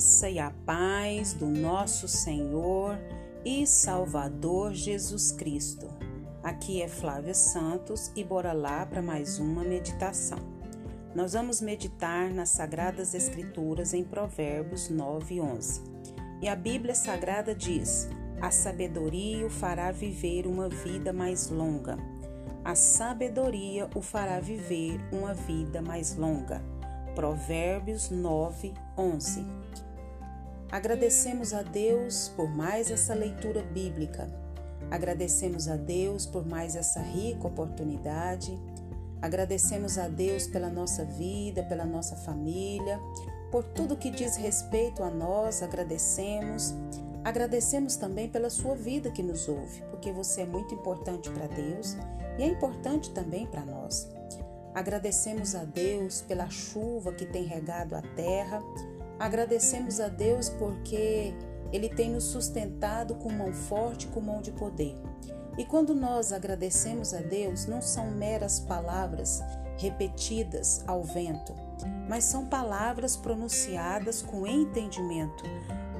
graça e a paz do nosso Senhor e Salvador Jesus Cristo. Aqui é Flávia Santos e bora lá para mais uma meditação. Nós vamos meditar nas Sagradas Escrituras em Provérbios 9 e 11. E a Bíblia Sagrada diz: A sabedoria o fará viver uma vida mais longa. A sabedoria o fará viver uma vida mais longa. Provérbios 9, 11. Agradecemos a Deus por mais essa leitura bíblica. Agradecemos a Deus por mais essa rica oportunidade. Agradecemos a Deus pela nossa vida, pela nossa família, por tudo que diz respeito a nós, agradecemos. Agradecemos também pela sua vida que nos ouve, porque você é muito importante para Deus e é importante também para nós. Agradecemos a Deus pela chuva que tem regado a terra. Agradecemos a Deus porque Ele tem nos sustentado com mão forte, com mão de poder. E quando nós agradecemos a Deus, não são meras palavras repetidas ao vento, mas são palavras pronunciadas com entendimento,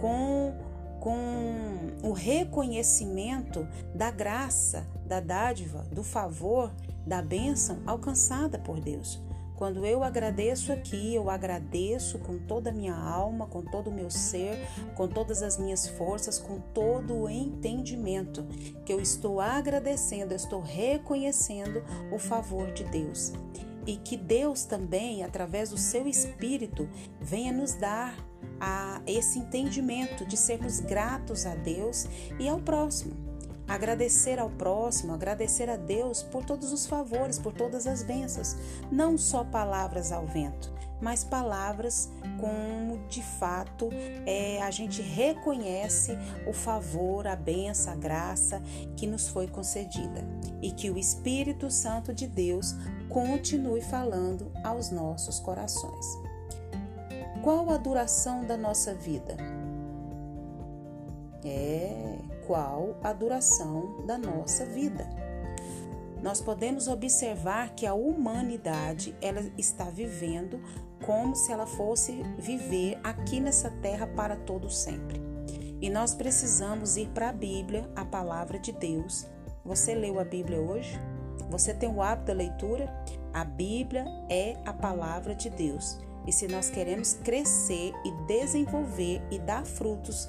com, com o reconhecimento da graça, da dádiva, do favor da bênção alcançada por Deus. Quando eu agradeço aqui, eu agradeço com toda a minha alma, com todo o meu ser, com todas as minhas forças, com todo o entendimento que eu estou agradecendo, eu estou reconhecendo o favor de Deus. E que Deus também, através do seu Espírito, venha nos dar a esse entendimento de sermos gratos a Deus e ao próximo agradecer ao próximo, agradecer a Deus por todos os favores, por todas as bênçãos, não só palavras ao vento, mas palavras como de fato é, a gente reconhece o favor, a benção, a graça que nos foi concedida e que o Espírito Santo de Deus continue falando aos nossos corações. Qual a duração da nossa vida? É qual a duração da nossa vida. Nós podemos observar que a humanidade ela está vivendo como se ela fosse viver aqui nessa terra para todo sempre. E nós precisamos ir para a Bíblia, a palavra de Deus. Você leu a Bíblia hoje? Você tem o hábito da leitura? A Bíblia é a palavra de Deus. E se nós queremos crescer e desenvolver e dar frutos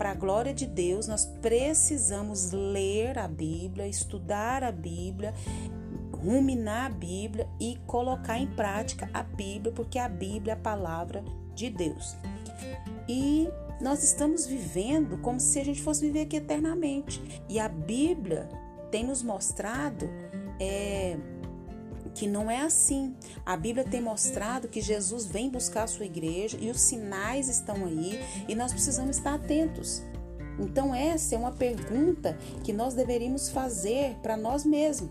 para a glória de Deus, nós precisamos ler a Bíblia, estudar a Bíblia, ruminar a Bíblia e colocar em prática a Bíblia, porque a Bíblia é a palavra de Deus. E nós estamos vivendo como se a gente fosse viver aqui eternamente. E a Bíblia tem nos mostrado é, que não é assim. A Bíblia tem mostrado que Jesus vem buscar a sua igreja e os sinais estão aí e nós precisamos estar atentos. Então, essa é uma pergunta que nós deveríamos fazer para nós mesmos,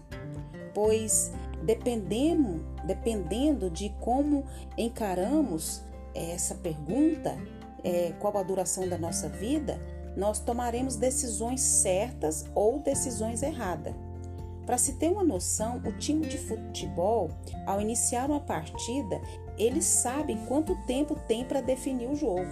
pois dependendo, dependendo de como encaramos essa pergunta, é, qual a duração da nossa vida, nós tomaremos decisões certas ou decisões erradas. Para se ter uma noção, o time de futebol, ao iniciar uma partida, eles sabem quanto tempo tem para definir o jogo.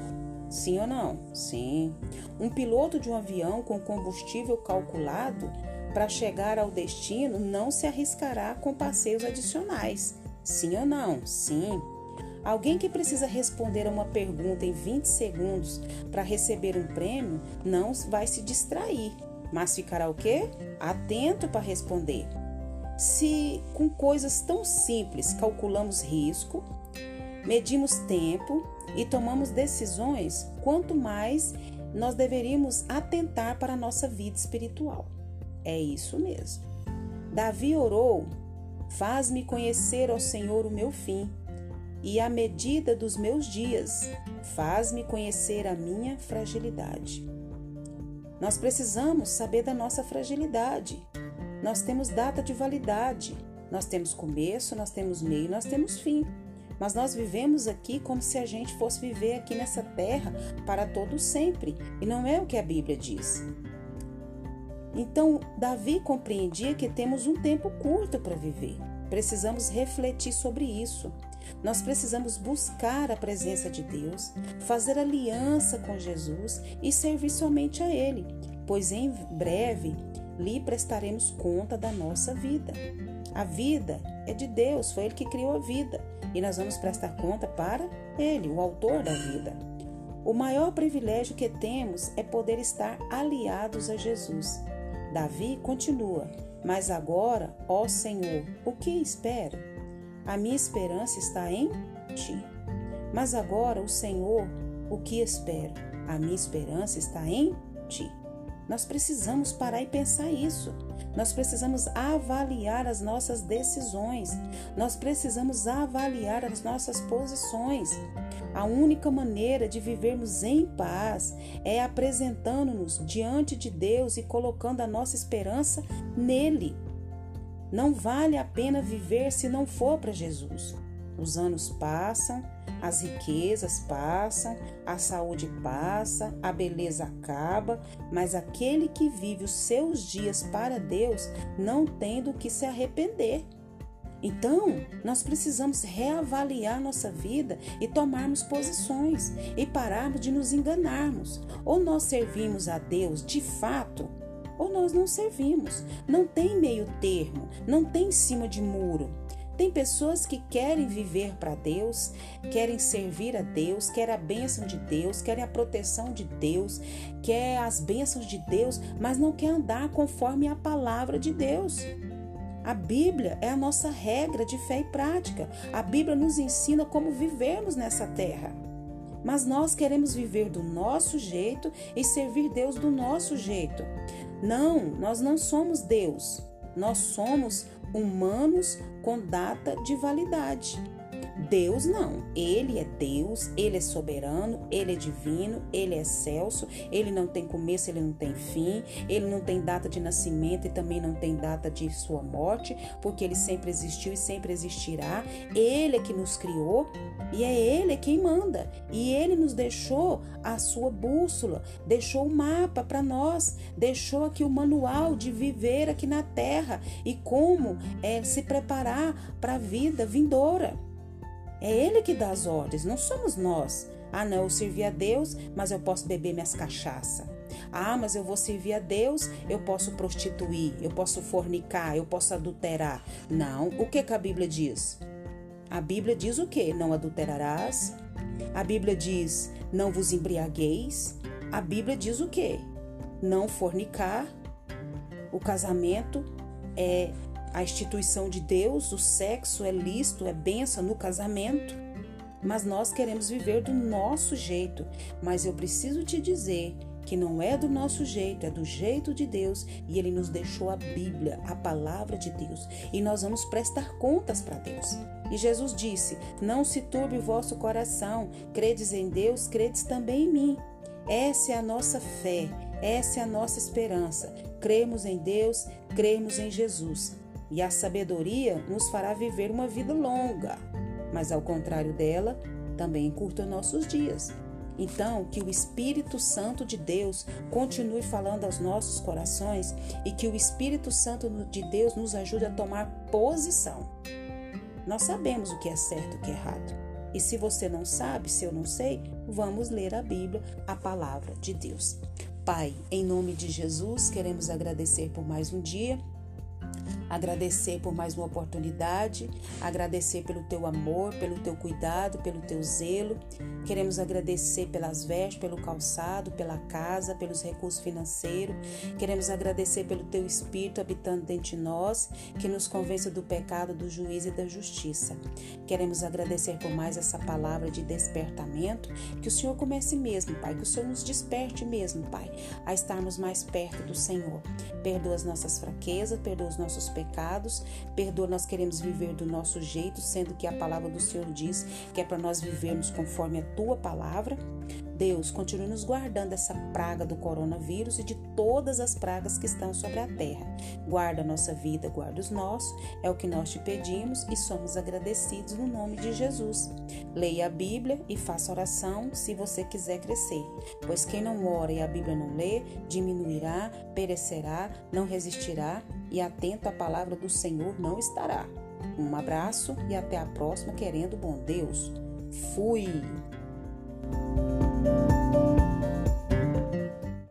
Sim ou não? Sim. Um piloto de um avião com combustível calculado para chegar ao destino não se arriscará com passeios adicionais. Sim ou não? Sim. Alguém que precisa responder a uma pergunta em 20 segundos para receber um prêmio não vai se distrair mas ficará o quê? Atento para responder. Se com coisas tão simples calculamos risco, medimos tempo e tomamos decisões, quanto mais nós deveríamos atentar para a nossa vida espiritual. É isso mesmo. Davi orou: Faz-me conhecer, ó Senhor, o meu fim e a medida dos meus dias. Faz-me conhecer a minha fragilidade. Nós precisamos saber da nossa fragilidade. Nós temos data de validade. Nós temos começo, nós temos meio, nós temos fim. Mas nós vivemos aqui como se a gente fosse viver aqui nessa terra para todo sempre, e não é o que a Bíblia diz. Então, Davi compreendia que temos um tempo curto para viver. Precisamos refletir sobre isso. Nós precisamos buscar a presença de Deus, fazer aliança com Jesus e servir somente a Ele, pois em breve lhe prestaremos conta da nossa vida. A vida é de Deus, foi Ele que criou a vida e nós vamos prestar conta para Ele, o autor da vida. O maior privilégio que temos é poder estar aliados a Jesus. Davi continua: Mas agora, ó Senhor, o que espero? A minha esperança está em ti. Mas agora, o Senhor, o que espero? A minha esperança está em ti. Nós precisamos parar e pensar isso. Nós precisamos avaliar as nossas decisões. Nós precisamos avaliar as nossas posições. A única maneira de vivermos em paz é apresentando-nos diante de Deus e colocando a nossa esperança nele. Não vale a pena viver se não for para Jesus. Os anos passam, as riquezas passam, a saúde passa, a beleza acaba, mas aquele que vive os seus dias para Deus não tem do que se arrepender. Então, nós precisamos reavaliar nossa vida e tomarmos posições e pararmos de nos enganarmos. Ou nós servimos a Deus de fato, ou nós não servimos. Não tem meio termo, não tem em cima de muro. Tem pessoas que querem viver para Deus, querem servir a Deus, querem a bênção de Deus, querem a proteção de Deus, querem as bênçãos de Deus, mas não quer andar conforme a palavra de Deus. A Bíblia é a nossa regra de fé e prática. A Bíblia nos ensina como vivermos nessa terra. Mas nós queremos viver do nosso jeito e servir Deus do nosso jeito. Não, nós não somos Deus. Nós somos humanos com data de validade. Deus não. Ele é Deus, ele é soberano, ele é divino, ele é excelso, ele não tem começo, ele não tem fim, ele não tem data de nascimento e também não tem data de sua morte, porque ele sempre existiu e sempre existirá. Ele é que nos criou e é ele quem manda. E ele nos deixou a sua bússola, deixou o mapa para nós, deixou aqui o manual de viver aqui na terra e como é se preparar para a vida vindoura. É Ele que dá as ordens, não somos nós. Ah, não, eu servi a Deus, mas eu posso beber minhas cachaça. Ah, mas eu vou servir a Deus, eu posso prostituir, eu posso fornicar, eu posso adulterar. Não, o que, que a Bíblia diz? A Bíblia diz o que? Não adulterarás. A Bíblia diz: não vos embriagueis. A Bíblia diz o que? Não fornicar. O casamento é a instituição de Deus, o sexo é lícito, é benção no casamento. Mas nós queremos viver do nosso jeito. Mas eu preciso te dizer que não é do nosso jeito, é do jeito de Deus e Ele nos deixou a Bíblia, a palavra de Deus, e nós vamos prestar contas para Deus. E Jesus disse: Não se turbe o vosso coração, credes em Deus, credes também em mim. Essa é a nossa fé, essa é a nossa esperança. Cremos em Deus, cremos em Jesus. E a sabedoria nos fará viver uma vida longa, mas ao contrário dela, também encurta nossos dias. Então, que o Espírito Santo de Deus continue falando aos nossos corações e que o Espírito Santo de Deus nos ajude a tomar posição. Nós sabemos o que é certo e o que é errado. E se você não sabe, se eu não sei, vamos ler a Bíblia, a palavra de Deus. Pai, em nome de Jesus, queremos agradecer por mais um dia agradecer por mais uma oportunidade, agradecer pelo teu amor, pelo teu cuidado, pelo teu zelo. Queremos agradecer pelas vestes, pelo calçado, pela casa, pelos recursos financeiros. Queremos agradecer pelo teu espírito habitando dentro de nós, que nos convence do pecado, do juízo e da justiça. Queremos agradecer por mais essa palavra de despertamento, que o Senhor comece mesmo, Pai, que o Senhor nos desperte mesmo, Pai, a estarmos mais perto do Senhor. Perdoa as nossas fraquezas, perdoa os nossos pecados, perdoa, nós queremos viver do nosso jeito, sendo que a palavra do Senhor diz que é para nós vivermos conforme a tua palavra. Deus, continue nos guardando essa praga do coronavírus e de todas as pragas que estão sobre a terra. Guarda a nossa vida, guarda os nossos, é o que nós te pedimos e somos agradecidos no nome de Jesus. Leia a Bíblia e faça oração se você quiser crescer, pois quem não ora e a Bíblia não lê, diminuirá, perecerá, não resistirá e atento à palavra do Senhor não estará. Um abraço e até a próxima, querendo bom Deus. Fui!